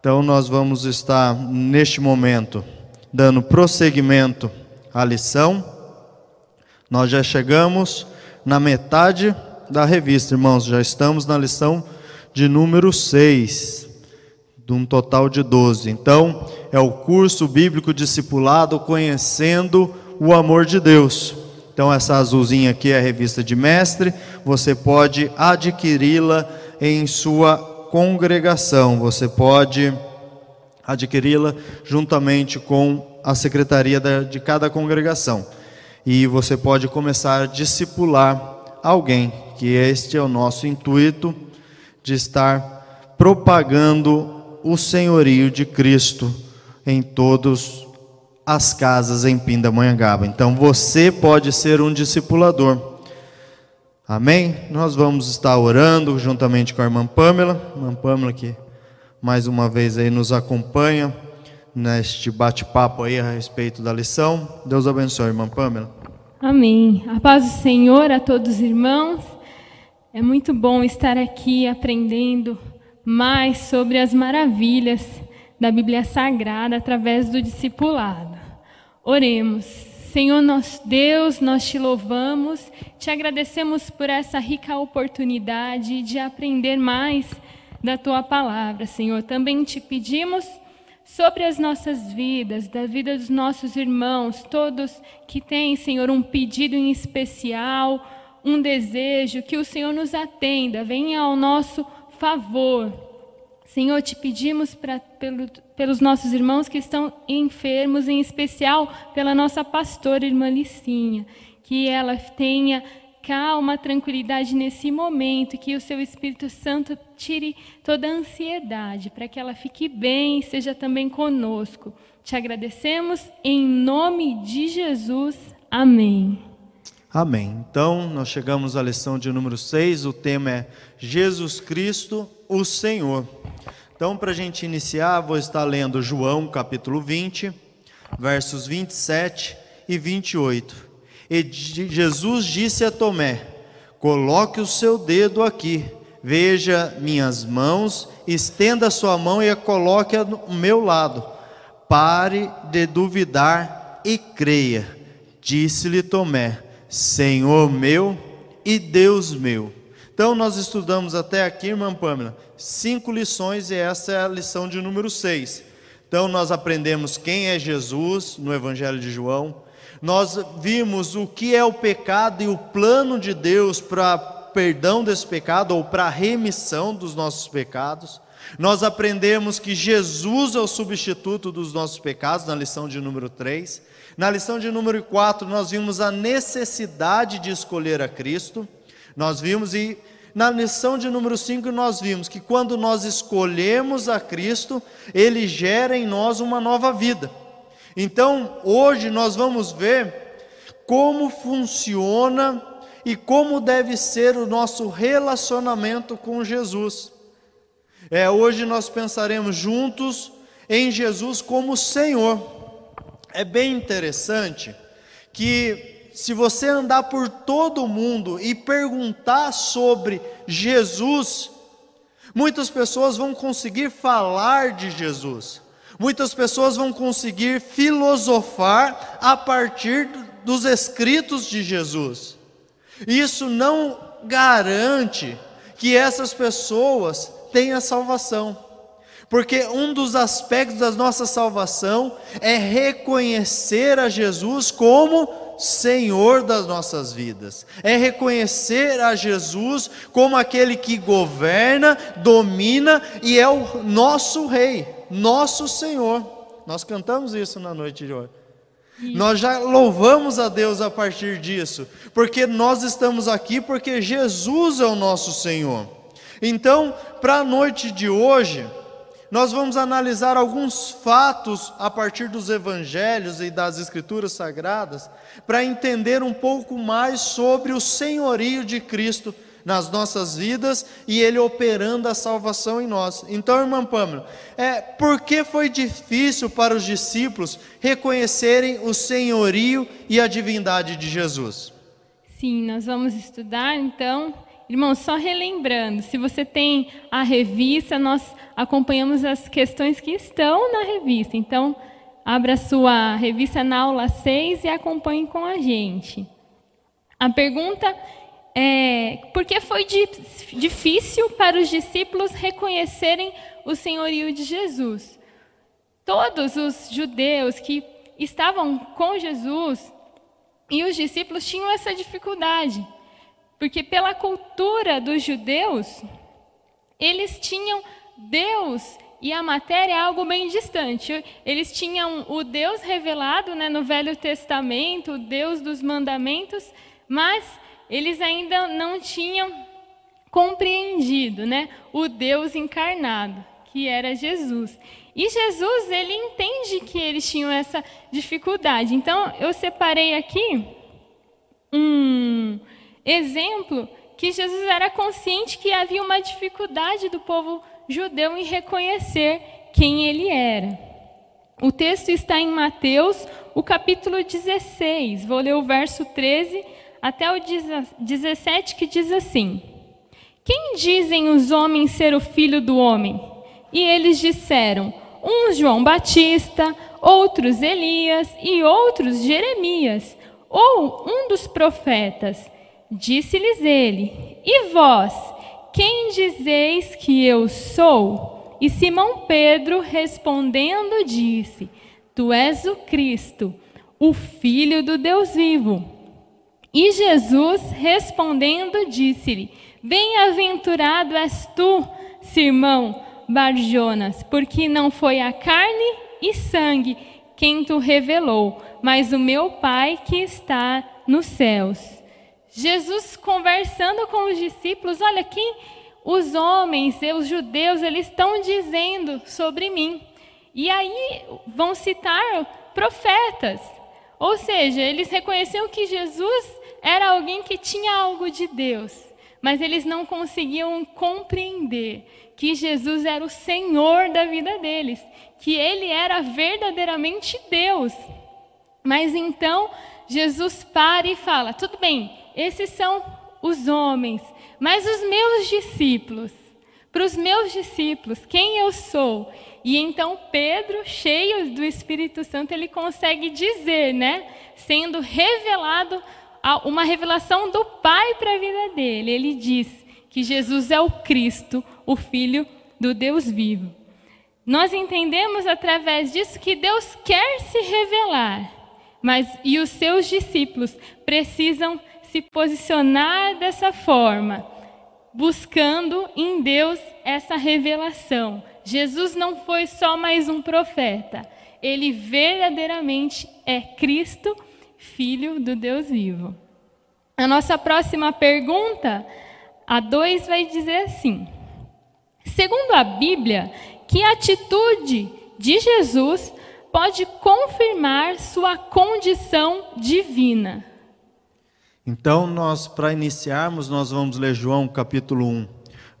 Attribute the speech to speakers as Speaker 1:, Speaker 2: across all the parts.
Speaker 1: Então, nós vamos estar neste momento dando prosseguimento à lição. Nós já chegamos na metade da revista, irmãos, já estamos na lição de número 6, de um total de 12. Então, é o curso bíblico discipulado conhecendo o amor de Deus. Então, essa azulzinha aqui é a revista de mestre, você pode adquiri-la em sua congregação, você pode adquiri-la juntamente com a secretaria de cada congregação. E você pode começar a discipular alguém, que este é o nosso intuito de estar propagando o senhorio de Cristo em todas as casas em Pindamonhangaba. Então você pode ser um discipulador. Amém? Nós vamos estar orando juntamente com a irmã Pamela, irmã Pamela que mais uma vez aí nos acompanha neste bate-papo aí a respeito da lição. Deus abençoe, irmã Pamela.
Speaker 2: Amém. A paz do Senhor a todos os irmãos. É muito bom estar aqui aprendendo mais sobre as maravilhas da Bíblia Sagrada através do discipulado. Oremos. Senhor nosso Deus, nós te louvamos, te agradecemos por essa rica oportunidade de aprender mais da tua palavra, Senhor. Também te pedimos sobre as nossas vidas, da vida dos nossos irmãos, todos que têm, Senhor, um pedido em especial, um desejo, que o Senhor nos atenda, venha ao nosso favor. Senhor, te pedimos pra, pelo, pelos nossos irmãos que estão enfermos, em especial pela nossa pastora, irmã Licinha, que ela tenha calma, tranquilidade nesse momento, que o seu Espírito Santo tire toda a ansiedade, para que ela fique bem e seja também conosco. Te agradecemos em nome de Jesus. Amém.
Speaker 1: Amém. Então, nós chegamos à lição de número 6, o tema é Jesus Cristo, o Senhor. Então, para a gente iniciar, vou estar lendo João capítulo 20, versos 27 e 28. E Jesus disse a Tomé: Coloque o seu dedo aqui, veja minhas mãos, estenda a sua mão e a coloque ao meu lado. Pare de duvidar e creia. Disse-lhe Tomé: Senhor meu e Deus meu. Então, nós estudamos até aqui, irmã Pâmela, cinco lições e essa é a lição de número seis. Então, nós aprendemos quem é Jesus no Evangelho de João nós vimos o que é o pecado e o plano de Deus para perdão desse pecado ou para remissão dos nossos pecados. Nós aprendemos que Jesus é o substituto dos nossos pecados, na lição de número 3. Na lição de número 4, nós vimos a necessidade de escolher a Cristo. Nós vimos e na lição de número 5 nós vimos que quando nós escolhemos a Cristo, ele gera em nós uma nova vida. Então, hoje nós vamos ver como funciona e como deve ser o nosso relacionamento com Jesus. É, hoje nós pensaremos juntos em Jesus como Senhor. É bem interessante que se você andar por todo o mundo e perguntar sobre Jesus, muitas pessoas vão conseguir falar de Jesus. Muitas pessoas vão conseguir filosofar a partir dos escritos de Jesus. Isso não garante que essas pessoas tenham salvação. Porque um dos aspectos da nossa salvação é reconhecer a Jesus como Senhor das nossas vidas, é reconhecer a Jesus como aquele que governa, domina e é o nosso Rei nosso Senhor. Nós cantamos isso na noite de hoje. Nós já louvamos a Deus a partir disso, porque nós estamos aqui porque Jesus é o nosso Senhor. Então, para a noite de hoje, nós vamos analisar alguns fatos a partir dos evangelhos e das escrituras sagradas, para entender um pouco mais sobre o senhorio de Cristo nas nossas vidas e Ele operando a salvação em nós. Então, irmã Pâmela, é, por que foi difícil para os discípulos reconhecerem o senhorio e a divindade de Jesus?
Speaker 2: Sim, nós vamos estudar então Irmãos, só relembrando, se você tem a revista, nós acompanhamos as questões que estão na revista. Então, abra sua revista na aula 6 e acompanhe com a gente. A pergunta é: por que foi difícil para os discípulos reconhecerem o senhorio de Jesus? Todos os judeus que estavam com Jesus e os discípulos tinham essa dificuldade, porque pela cultura dos judeus, eles tinham Deus e a matéria é algo bem distante. Eles tinham o Deus revelado né, no Velho Testamento, o Deus dos mandamentos, mas eles ainda não tinham compreendido né, o Deus encarnado, que era Jesus. E Jesus, ele entende que eles tinham essa dificuldade. Então, eu separei aqui um exemplo que Jesus era consciente que havia uma dificuldade do povo judeu em reconhecer quem ele era. O texto está em Mateus, o capítulo 16. Vou ler o verso 13 até o 17, que diz assim: Quem dizem os homens ser o filho do homem? E eles disseram: uns João Batista, outros Elias e outros Jeremias, ou um dos profetas. Disse-lhes ele: E vós, quem dizeis que eu sou? E Simão Pedro respondendo disse: Tu és o Cristo, o Filho do Deus vivo. E Jesus respondendo disse-lhe: Bem-aventurado és tu, Simão Barjonas, porque não foi a carne e sangue quem tu revelou, mas o meu Pai que está nos céus. Jesus conversando com os discípulos, olha quem os homens, os judeus, eles estão dizendo sobre mim. E aí vão citar profetas. Ou seja, eles reconheciam que Jesus era alguém que tinha algo de Deus, mas eles não conseguiam compreender que Jesus era o Senhor da vida deles, que ele era verdadeiramente Deus. Mas então Jesus para e fala: tudo bem, esses são os homens, mas os meus discípulos, para os meus discípulos, quem eu sou? E então Pedro, cheio do Espírito Santo, ele consegue dizer, né, sendo revelado uma revelação do Pai para a vida dele. Ele diz que Jesus é o Cristo, o Filho do Deus vivo. Nós entendemos através disso que Deus quer se revelar, mas e os seus discípulos precisam se posicionar dessa forma, buscando em Deus essa revelação. Jesus não foi só mais um profeta, ele verdadeiramente é Cristo, Filho do Deus vivo. A nossa próxima pergunta, a 2, vai dizer assim: Segundo a Bíblia, que atitude de Jesus pode confirmar sua condição divina?
Speaker 1: Então, nós para iniciarmos, nós vamos ler João capítulo 1,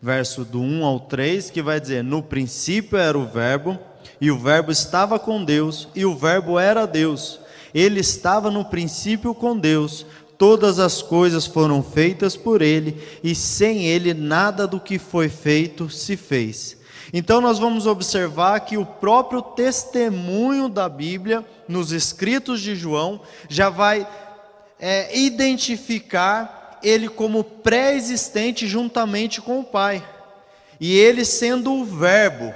Speaker 1: verso do 1 ao 3, que vai dizer: "No princípio era o verbo, e o verbo estava com Deus, e o verbo era Deus. Ele estava no princípio com Deus. Todas as coisas foram feitas por ele, e sem ele nada do que foi feito se fez." Então nós vamos observar que o próprio testemunho da Bíblia nos escritos de João já vai é, identificar ele como pré-existente juntamente com o Pai. E ele sendo o Verbo,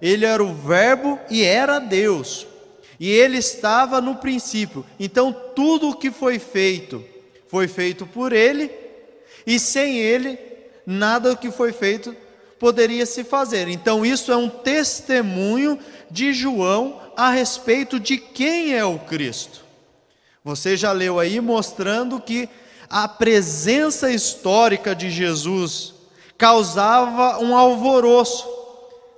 Speaker 1: ele era o Verbo e era Deus. E ele estava no princípio. Então tudo o que foi feito foi feito por ele, e sem ele nada do que foi feito poderia se fazer. Então isso é um testemunho de João a respeito de quem é o Cristo. Você já leu aí mostrando que a presença histórica de Jesus causava um alvoroço.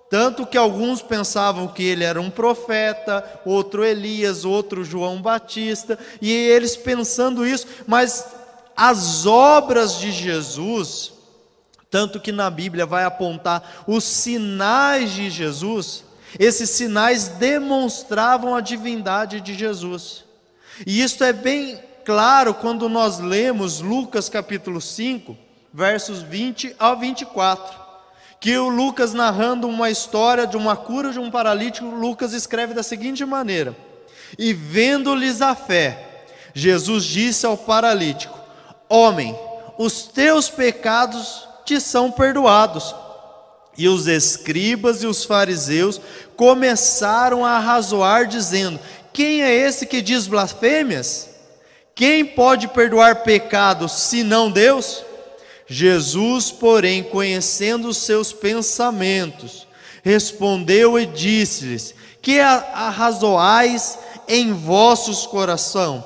Speaker 1: Tanto que alguns pensavam que ele era um profeta, outro Elias, outro João Batista, e eles pensando isso, mas as obras de Jesus, tanto que na Bíblia vai apontar os sinais de Jesus, esses sinais demonstravam a divindade de Jesus. E isso é bem claro quando nós lemos Lucas capítulo 5, versos 20 ao 24. Que o Lucas narrando uma história de uma cura de um paralítico, Lucas escreve da seguinte maneira: E vendo-lhes a fé, Jesus disse ao paralítico: Homem, os teus pecados te são perdoados. E os escribas e os fariseus começaram a razoar, dizendo: Quem é esse que diz blasfêmias? Quem pode perdoar pecados senão Deus? Jesus, porém, conhecendo os seus pensamentos, respondeu e disse-lhes: Que arrazoais em vossos coração?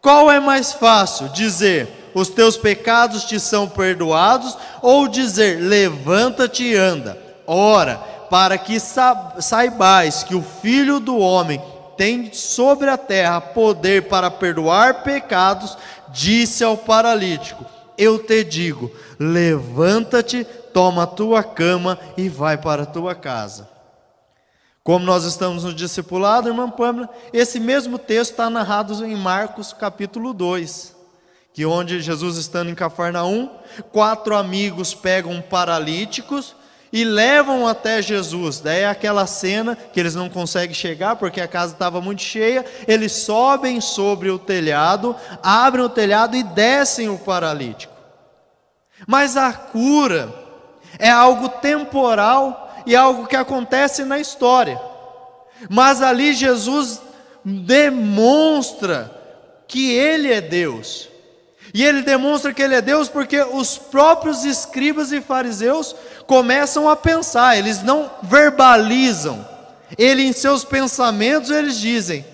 Speaker 1: Qual é mais fácil dizer: os teus pecados te são perdoados, ou dizer, levanta-te e anda. Ora, para que saibais que o Filho do Homem tem sobre a terra poder para perdoar pecados, disse ao paralítico: Eu te digo, levanta-te, toma a tua cama e vai para a tua casa. Como nós estamos no discipulado, irmã Pâmela, esse mesmo texto está narrado em Marcos capítulo 2 que onde Jesus estando em Cafarnaum, quatro amigos pegam paralíticos e levam até Jesus. Daí é aquela cena que eles não conseguem chegar porque a casa estava muito cheia. Eles sobem sobre o telhado, abrem o telhado e descem o paralítico. Mas a cura é algo temporal e algo que acontece na história. Mas ali Jesus demonstra que Ele é Deus. E ele demonstra que ele é Deus porque os próprios escribas e fariseus começam a pensar, eles não verbalizam. Ele em seus pensamentos eles dizem: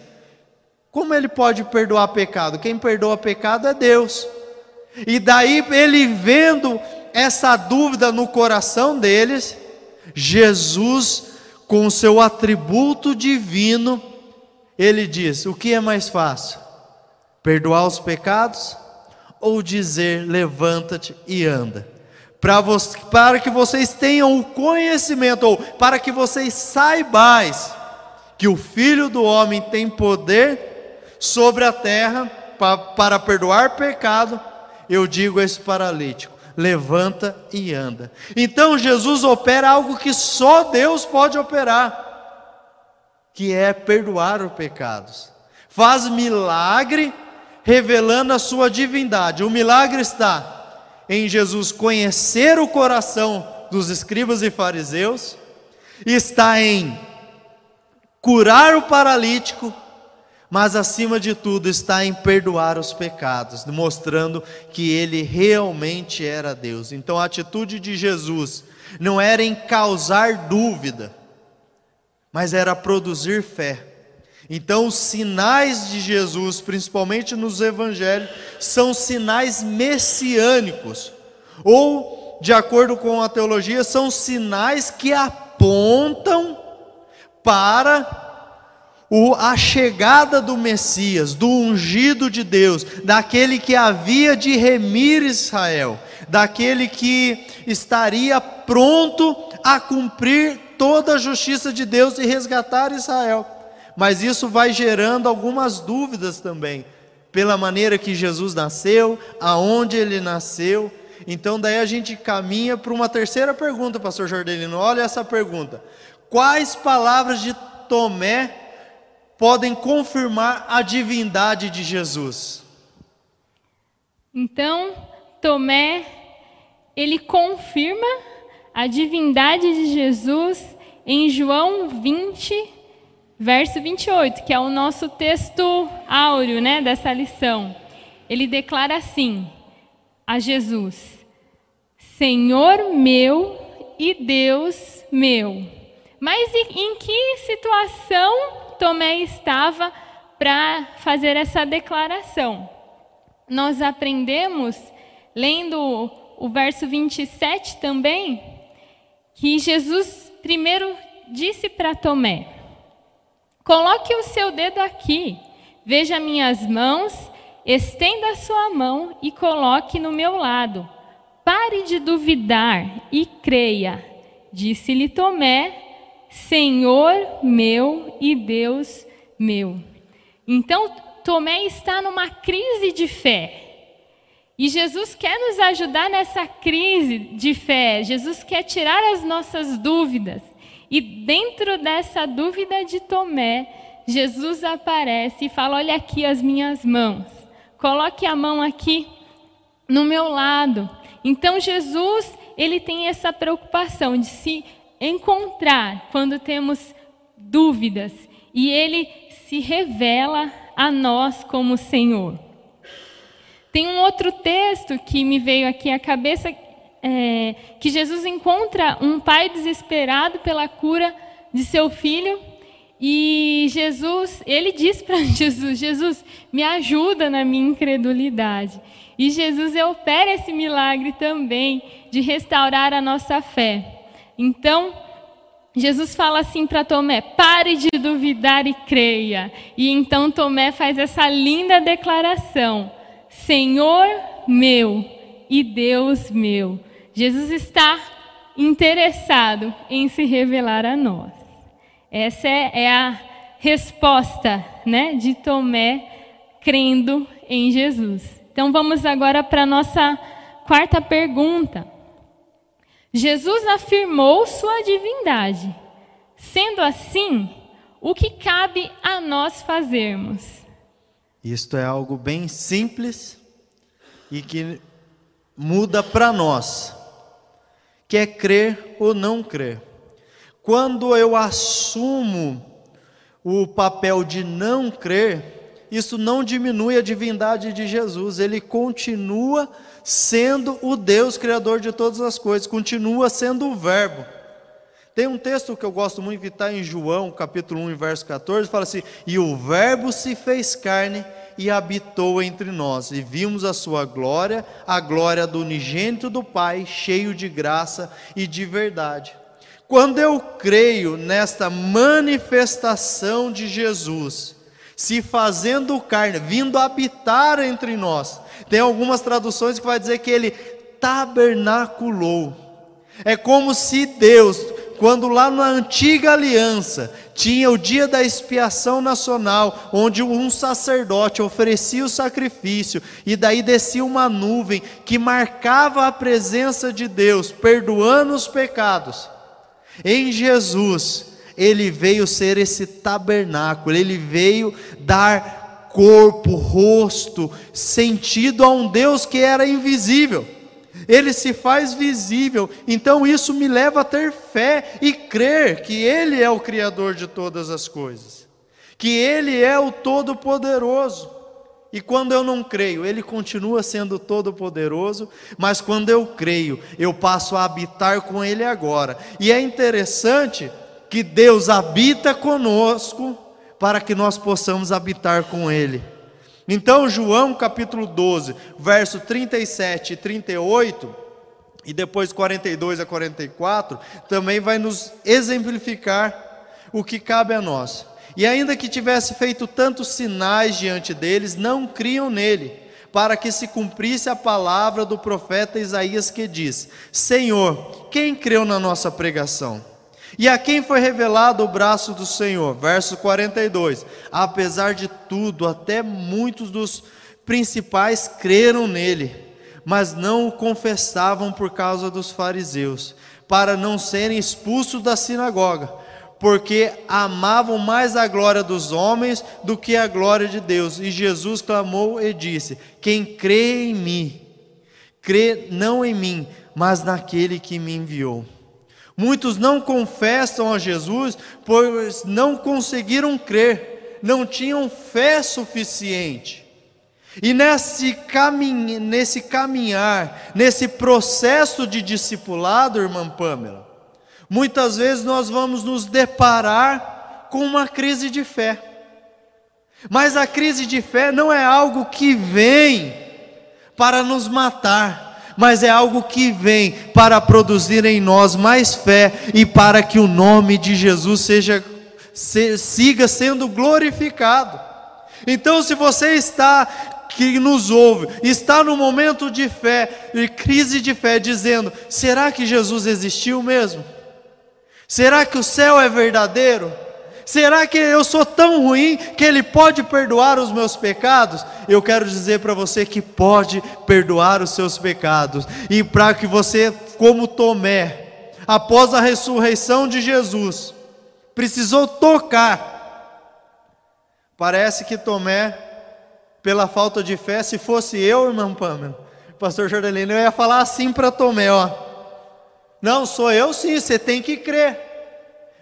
Speaker 1: Como ele pode perdoar pecado? Quem perdoa pecado é Deus. E daí ele vendo essa dúvida no coração deles, Jesus com o seu atributo divino, ele diz: O que é mais fácil? Perdoar os pecados ou dizer levanta-te e anda. Para, que vocês tenham o conhecimento, ou para que vocês saibais que o Filho do Homem tem poder sobre a terra para, para perdoar pecado, eu digo a esse paralítico: levanta e anda. Então Jesus opera algo que só Deus pode operar, que é perdoar os pecados. Faz milagre revelando a sua divindade. O milagre está em Jesus conhecer o coração dos escribas e fariseus, está em curar o paralítico, mas acima de tudo está em perdoar os pecados, mostrando que ele realmente era Deus. Então a atitude de Jesus não era em causar dúvida, mas era produzir fé. Então, os sinais de Jesus, principalmente nos evangelhos, são sinais messiânicos, ou, de acordo com a teologia, são sinais que apontam para o, a chegada do Messias, do ungido de Deus, daquele que havia de remir Israel, daquele que estaria pronto a cumprir toda a justiça de Deus e resgatar Israel mas isso vai gerando algumas dúvidas também, pela maneira que Jesus nasceu, aonde ele nasceu. Então, daí a gente caminha para uma terceira pergunta, pastor Jordelino. Olha essa pergunta: Quais palavras de Tomé podem confirmar a divindade de Jesus?
Speaker 2: Então, Tomé, ele confirma a divindade de Jesus em João 20, verso 28, que é o nosso texto áureo né, dessa lição. Ele declara assim a Jesus: Senhor meu e Deus meu. Mas em que situação Tomé estava para fazer essa declaração? Nós aprendemos, lendo o verso 27 também, que Jesus primeiro disse para Tomé: Coloque o seu dedo aqui, veja minhas mãos, estenda a sua mão e coloque no meu lado. Pare de duvidar e creia. Disse-lhe Tomé, Senhor meu e Deus meu. Então, Tomé está numa crise de fé. E Jesus quer nos ajudar nessa crise de fé. Jesus quer tirar as nossas dúvidas. E dentro dessa dúvida de Tomé, Jesus aparece e fala: Olha aqui as minhas mãos. Coloque a mão aqui no meu lado. Então Jesus, ele tem essa preocupação de se encontrar quando temos dúvidas e ele se revela a nós como Senhor. Tem um outro texto que me veio aqui à cabeça, é, que Jesus encontra um pai desesperado pela cura de seu filho e Jesus, ele diz para Jesus: Jesus, me ajuda na minha incredulidade. E Jesus opera esse milagre também de restaurar a nossa fé. Então, Jesus fala assim para Tomé: pare de duvidar e creia. E então Tomé faz essa linda declaração: Senhor meu e Deus meu. Jesus está interessado em se revelar a nós. Essa é, é a resposta né, de Tomé crendo em Jesus. Então vamos agora para a nossa quarta pergunta. Jesus afirmou sua divindade. Sendo assim, o que cabe a nós fazermos?
Speaker 1: Isto é algo bem simples e que muda para nós, que é crer ou não crer. Quando eu assumo o papel de não crer, isso não diminui a divindade de Jesus, ele continua sendo o Deus criador de todas as coisas, continua sendo o Verbo. Tem um texto que eu gosto muito que está em João, capítulo 1, verso 14, fala assim: E o Verbo se fez carne e habitou entre nós, e vimos a sua glória, a glória do unigênito do Pai, cheio de graça e de verdade. Quando eu creio nesta manifestação de Jesus, se fazendo carne, vindo habitar entre nós, tem algumas traduções que vai dizer que ele tabernaculou. É como se Deus, quando lá na antiga aliança tinha o dia da expiação nacional, onde um sacerdote oferecia o sacrifício e daí descia uma nuvem que marcava a presença de Deus, perdoando os pecados. Em Jesus, ele veio ser esse tabernáculo, ele veio dar corpo, rosto, sentido a um Deus que era invisível. Ele se faz visível, então isso me leva a ter fé e crer que Ele é o Criador de todas as coisas, que Ele é o Todo-Poderoso. E quando eu não creio, Ele continua sendo todo-poderoso, mas quando eu creio, eu passo a habitar com Ele agora. E é interessante que Deus habita conosco para que nós possamos habitar com Ele. Então, João capítulo 12, verso 37 e 38, e depois 42 a 44, também vai nos exemplificar o que cabe a nós. E ainda que tivesse feito tantos sinais diante deles, não criam nele, para que se cumprisse a palavra do profeta Isaías que diz: Senhor, quem creu na nossa pregação? E a quem foi revelado o braço do Senhor? Verso 42. Apesar de tudo, até muitos dos principais creram nele, mas não o confessavam por causa dos fariseus, para não serem expulsos da sinagoga porque amavam mais a glória dos homens do que a glória de Deus. E Jesus clamou e disse: Quem crê em mim, crê não em mim, mas naquele que me enviou. Muitos não confessam a Jesus, pois não conseguiram crer, não tinham fé suficiente. E nesse, nesse caminhar, nesse processo de discipulado, irmã Pamela, Muitas vezes nós vamos nos deparar com uma crise de fé. Mas a crise de fé não é algo que vem para nos matar, mas é algo que vem para produzir em nós mais fé e para que o nome de Jesus seja se, siga sendo glorificado. Então, se você está que nos ouve, está no momento de fé, de crise de fé, dizendo: será que Jesus existiu mesmo? Será que o céu é verdadeiro? Será que eu sou tão ruim que Ele pode perdoar os meus pecados? Eu quero dizer para você que pode perdoar os seus pecados, e para que você, como Tomé, após a ressurreição de Jesus, precisou tocar. Parece que Tomé, pela falta de fé, se fosse eu, irmão Pâmela, pastor Jordelino, eu ia falar assim para Tomé: ó, não, sou eu sim, você tem que crer.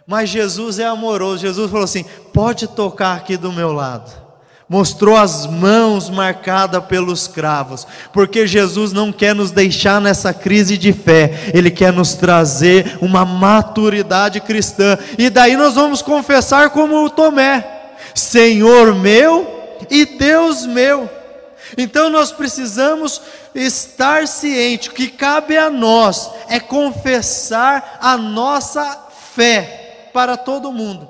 Speaker 1: Mas Jesus é amoroso. Jesus falou assim: pode tocar aqui do meu lado. Mostrou as mãos marcadas pelos cravos, porque Jesus não quer nos deixar nessa crise de fé, Ele quer nos trazer uma maturidade cristã, e daí nós vamos confessar como o Tomé: Senhor meu e Deus meu. Então nós precisamos estar ciente que cabe a nós é confessar a nossa fé para todo mundo,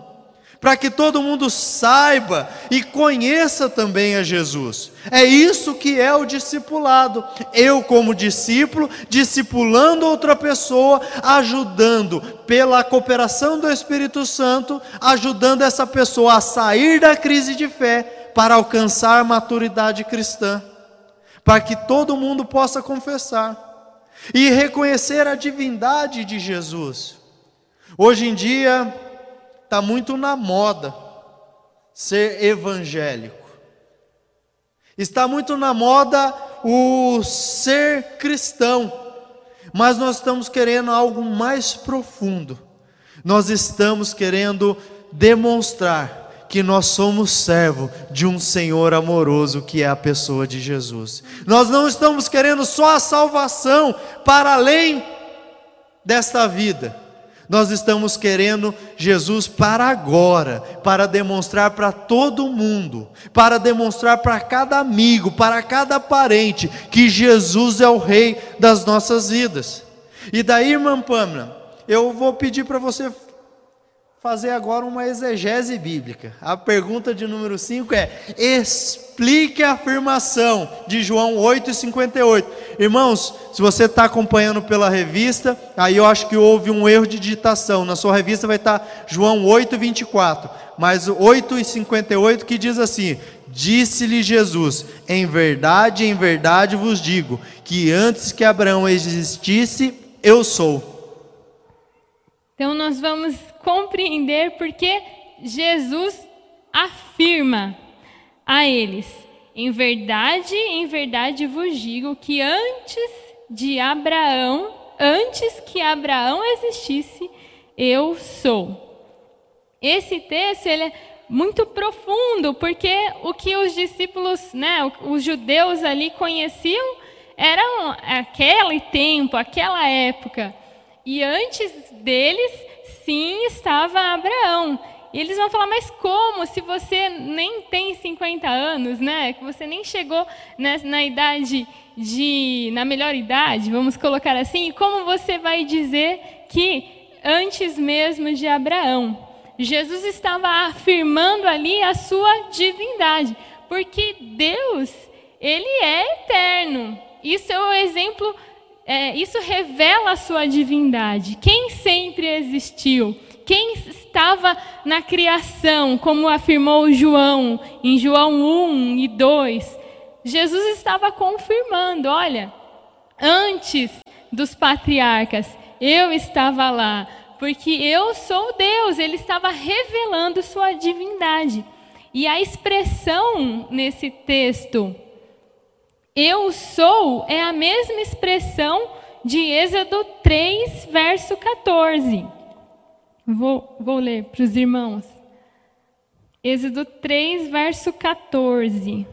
Speaker 1: para que todo mundo saiba e conheça também a Jesus. É isso que é o discipulado. Eu, como discípulo, discipulando outra pessoa, ajudando pela cooperação do Espírito Santo, ajudando essa pessoa a sair da crise de fé para alcançar a maturidade cristã, para que todo mundo possa confessar e reconhecer a divindade de Jesus. Hoje em dia, está muito na moda ser evangélico. Está muito na moda o ser cristão, mas nós estamos querendo algo mais profundo. Nós estamos querendo demonstrar que nós somos servo de um Senhor amoroso que é a pessoa de Jesus. Nós não estamos querendo só a salvação para além desta vida. Nós estamos querendo Jesus para agora, para demonstrar para todo mundo, para demonstrar para cada amigo, para cada parente, que Jesus é o Rei das nossas vidas. E daí, irmã Pamela, eu vou pedir para você fazer agora uma exegese bíblica. A pergunta de número 5 é: explique a afirmação de João 8,58. Irmãos, se você está acompanhando pela revista, aí eu acho que houve um erro de digitação. Na sua revista vai estar João 8,24, mas 8,58 que diz assim: Disse-lhe Jesus: Em verdade, em verdade vos digo, que antes que Abraão existisse, eu sou.
Speaker 2: Então nós vamos compreender porque Jesus afirma a eles: Em verdade, em verdade vos digo que antes de Abraão, antes que Abraão existisse, eu sou. Esse texto ele é muito profundo, porque o que os discípulos, né, os judeus ali conheciam era aquele tempo, aquela época. E antes deles, sim, estava Abraão. E eles vão falar, mas como? Se você nem tem 50 anos, né? Que você nem chegou na, na idade de. na melhor idade, vamos colocar assim, como você vai dizer que antes mesmo de Abraão? Jesus estava afirmando ali a sua divindade, porque Deus, ele é eterno. Isso é o exemplo é, isso revela a sua divindade. Quem sempre existiu? Quem estava na criação, como afirmou João, em João 1 e 2? Jesus estava confirmando: olha, antes dos patriarcas, eu estava lá, porque eu sou Deus. Ele estava revelando sua divindade. E a expressão nesse texto, eu sou é a mesma expressão de Êxodo 3, verso 14. Vou, vou ler para os irmãos. Êxodo 3, verso 14.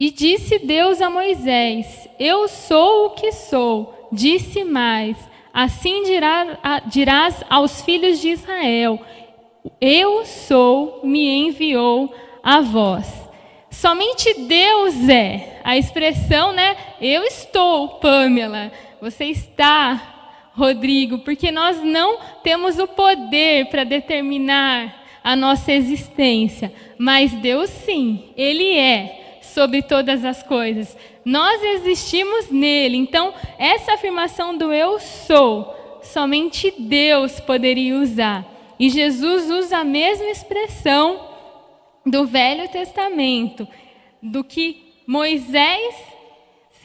Speaker 2: E disse Deus a Moisés: Eu sou o que sou. Disse mais: Assim dirá, dirás aos filhos de Israel: Eu sou, me enviou a vós. Somente Deus é. A expressão, né? Eu estou, Pamela. Você está, Rodrigo, porque nós não temos o poder para determinar a nossa existência, mas Deus sim, Ele é sobre todas as coisas. Nós existimos nele. Então, essa afirmação do eu sou, somente Deus poderia usar. E Jesus usa a mesma expressão do Velho Testamento, do que Moisés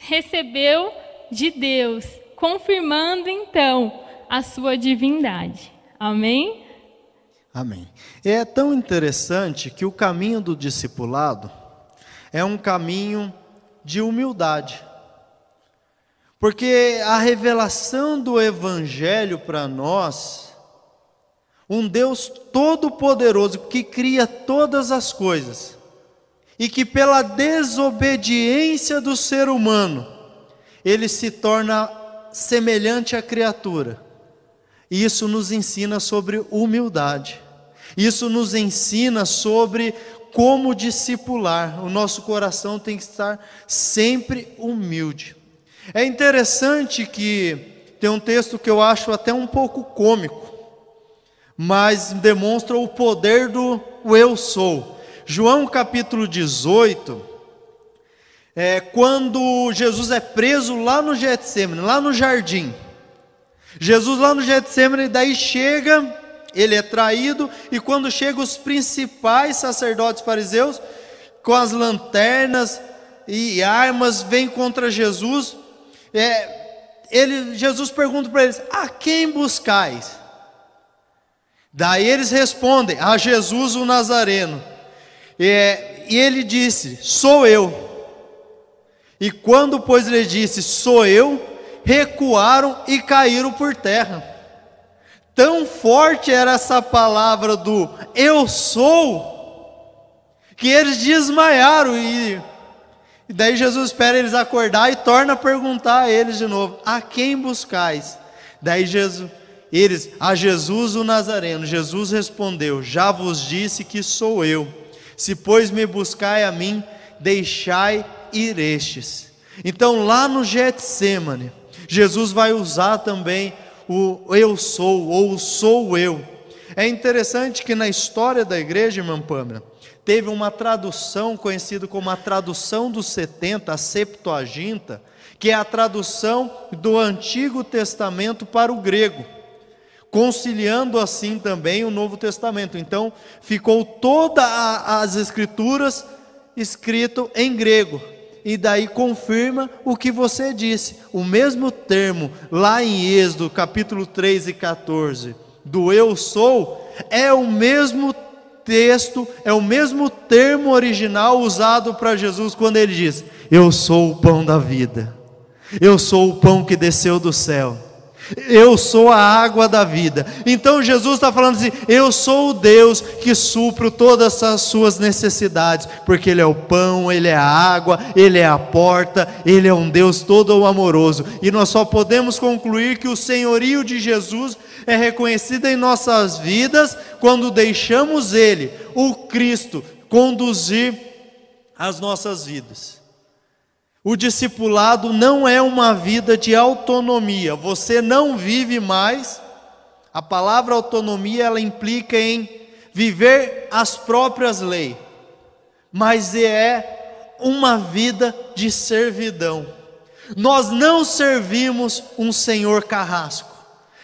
Speaker 2: recebeu de Deus, confirmando então a sua divindade. Amém?
Speaker 1: Amém. É tão interessante que o caminho do discipulado é um caminho de humildade. Porque a revelação do Evangelho para nós, um Deus todo-poderoso que cria todas as coisas, e que pela desobediência do ser humano, ele se torna semelhante à criatura. E isso nos ensina sobre humildade. Isso nos ensina sobre como discipular. O nosso coração tem que estar sempre humilde. É interessante que tem um texto que eu acho até um pouco cômico, mas demonstra o poder do eu sou. João capítulo 18, é, quando Jesus é preso lá no Getsemane, lá no jardim. Jesus lá no Getsemane, daí chega, ele é traído, e quando chegam os principais sacerdotes fariseus, com as lanternas e armas, vêm contra Jesus, é, ele, Jesus pergunta para eles: A quem buscais? Daí eles respondem: A Jesus o Nazareno. É, e ele disse: Sou eu. E quando, pois, ele disse: Sou eu, recuaram e caíram por terra. Tão forte era essa palavra do eu sou, que eles desmaiaram e e daí Jesus espera eles acordar e torna a perguntar a eles de novo: A quem buscais? Daí Jesus, eles, a Jesus o Nazareno. Jesus respondeu: Já vos disse que sou eu. Se pois me buscai a mim, deixai ir estes. Então lá no Getsemane, Jesus vai usar também o eu sou ou sou eu. É interessante que na história da igreja, irmã Pâmela, teve uma tradução conhecida como a tradução dos 70, a Septuaginta, que é a tradução do Antigo Testamento para o grego, conciliando assim também o Novo Testamento. Então, ficou todas as escrituras escrito em grego. E daí confirma o que você disse. O mesmo termo lá em Êxodo, capítulo 3 e 14, do eu sou, é o mesmo texto, é o mesmo termo original usado para Jesus quando ele diz: Eu sou o pão da vida, eu sou o pão que desceu do céu. Eu sou a água da vida. Então Jesus está falando assim: Eu sou o Deus que supro todas as suas necessidades, porque Ele é o pão, Ele é a água, Ele é a porta, Ele é um Deus todo amoroso. E nós só podemos concluir que o senhorio de Jesus é reconhecido em nossas vidas quando deixamos Ele, o Cristo, conduzir as nossas vidas. O discipulado não é uma vida de autonomia. Você não vive mais. A palavra autonomia ela implica em viver as próprias leis, mas é uma vida de servidão. Nós não servimos um senhor carrasco.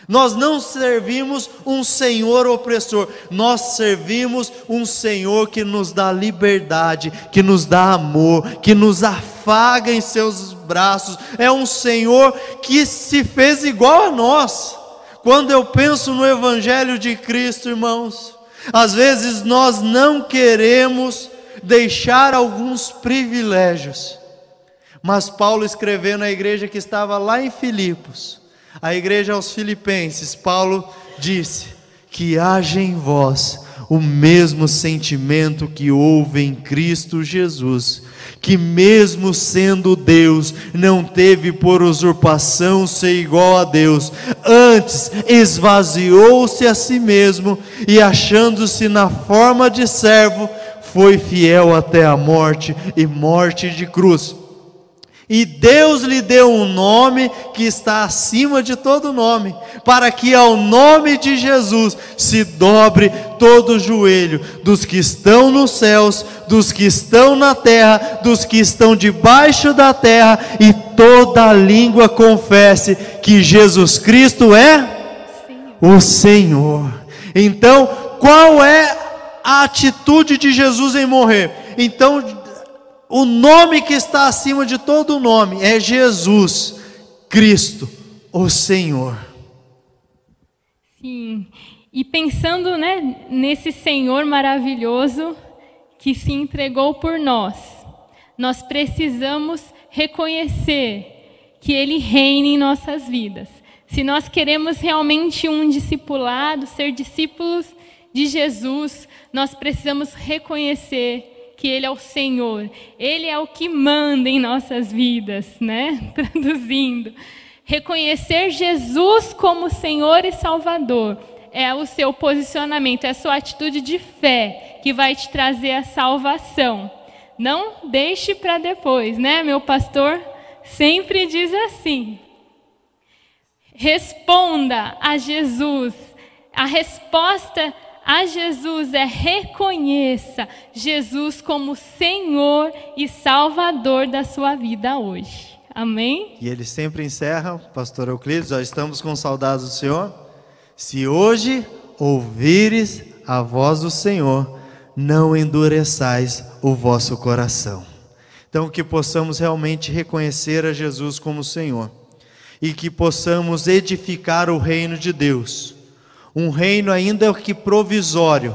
Speaker 1: Nós não servimos um Senhor opressor, nós servimos um Senhor que nos dá liberdade, que nos dá amor, que nos afaga em seus braços. É um Senhor que se fez igual a nós. Quando eu penso no Evangelho de Cristo, irmãos, às vezes nós não queremos deixar alguns privilégios. Mas Paulo escreveu na igreja que estava lá em Filipos, a igreja aos Filipenses, Paulo disse: Que haja em vós o mesmo sentimento que houve em Cristo Jesus, que, mesmo sendo Deus, não teve por usurpação ser igual a Deus, antes esvaziou-se a si mesmo e, achando-se na forma de servo, foi fiel até a morte e morte de cruz. E Deus lhe deu um nome que está acima de todo nome, para que ao nome de Jesus se dobre todo o joelho dos que estão nos céus, dos que estão na terra, dos que estão debaixo da terra, e toda língua confesse que Jesus Cristo é Sim. o Senhor. Então, qual é a atitude de Jesus em morrer? Então, o nome que está acima de todo nome é Jesus Cristo, o Senhor.
Speaker 2: Sim. E pensando, né, nesse Senhor maravilhoso que se entregou por nós, nós precisamos reconhecer que ele reina em nossas vidas. Se nós queremos realmente um discipulado, ser discípulos de Jesus, nós precisamos reconhecer que Ele é o Senhor, Ele é o que manda em nossas vidas, né? Traduzindo. Reconhecer Jesus como Senhor e Salvador é o seu posicionamento, é a sua atitude de fé que vai te trazer a salvação. Não deixe para depois, né? Meu pastor sempre diz assim: responda a Jesus. A resposta a Jesus é reconheça Jesus como Senhor e Salvador da sua vida hoje. Amém?
Speaker 1: E ele sempre encerra, pastor Euclides, já estamos com saudades do Senhor. Se hoje ouvires a voz do Senhor, não endureçais o vosso coração. Então, que possamos realmente reconhecer a Jesus como Senhor e que possamos edificar o reino de Deus um reino ainda que provisório,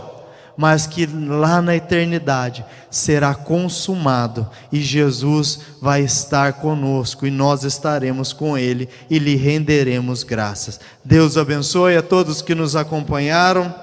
Speaker 1: mas que lá na eternidade será consumado e Jesus vai estar conosco e nós estaremos com Ele e lhe renderemos graças. Deus abençoe a todos que nos acompanharam.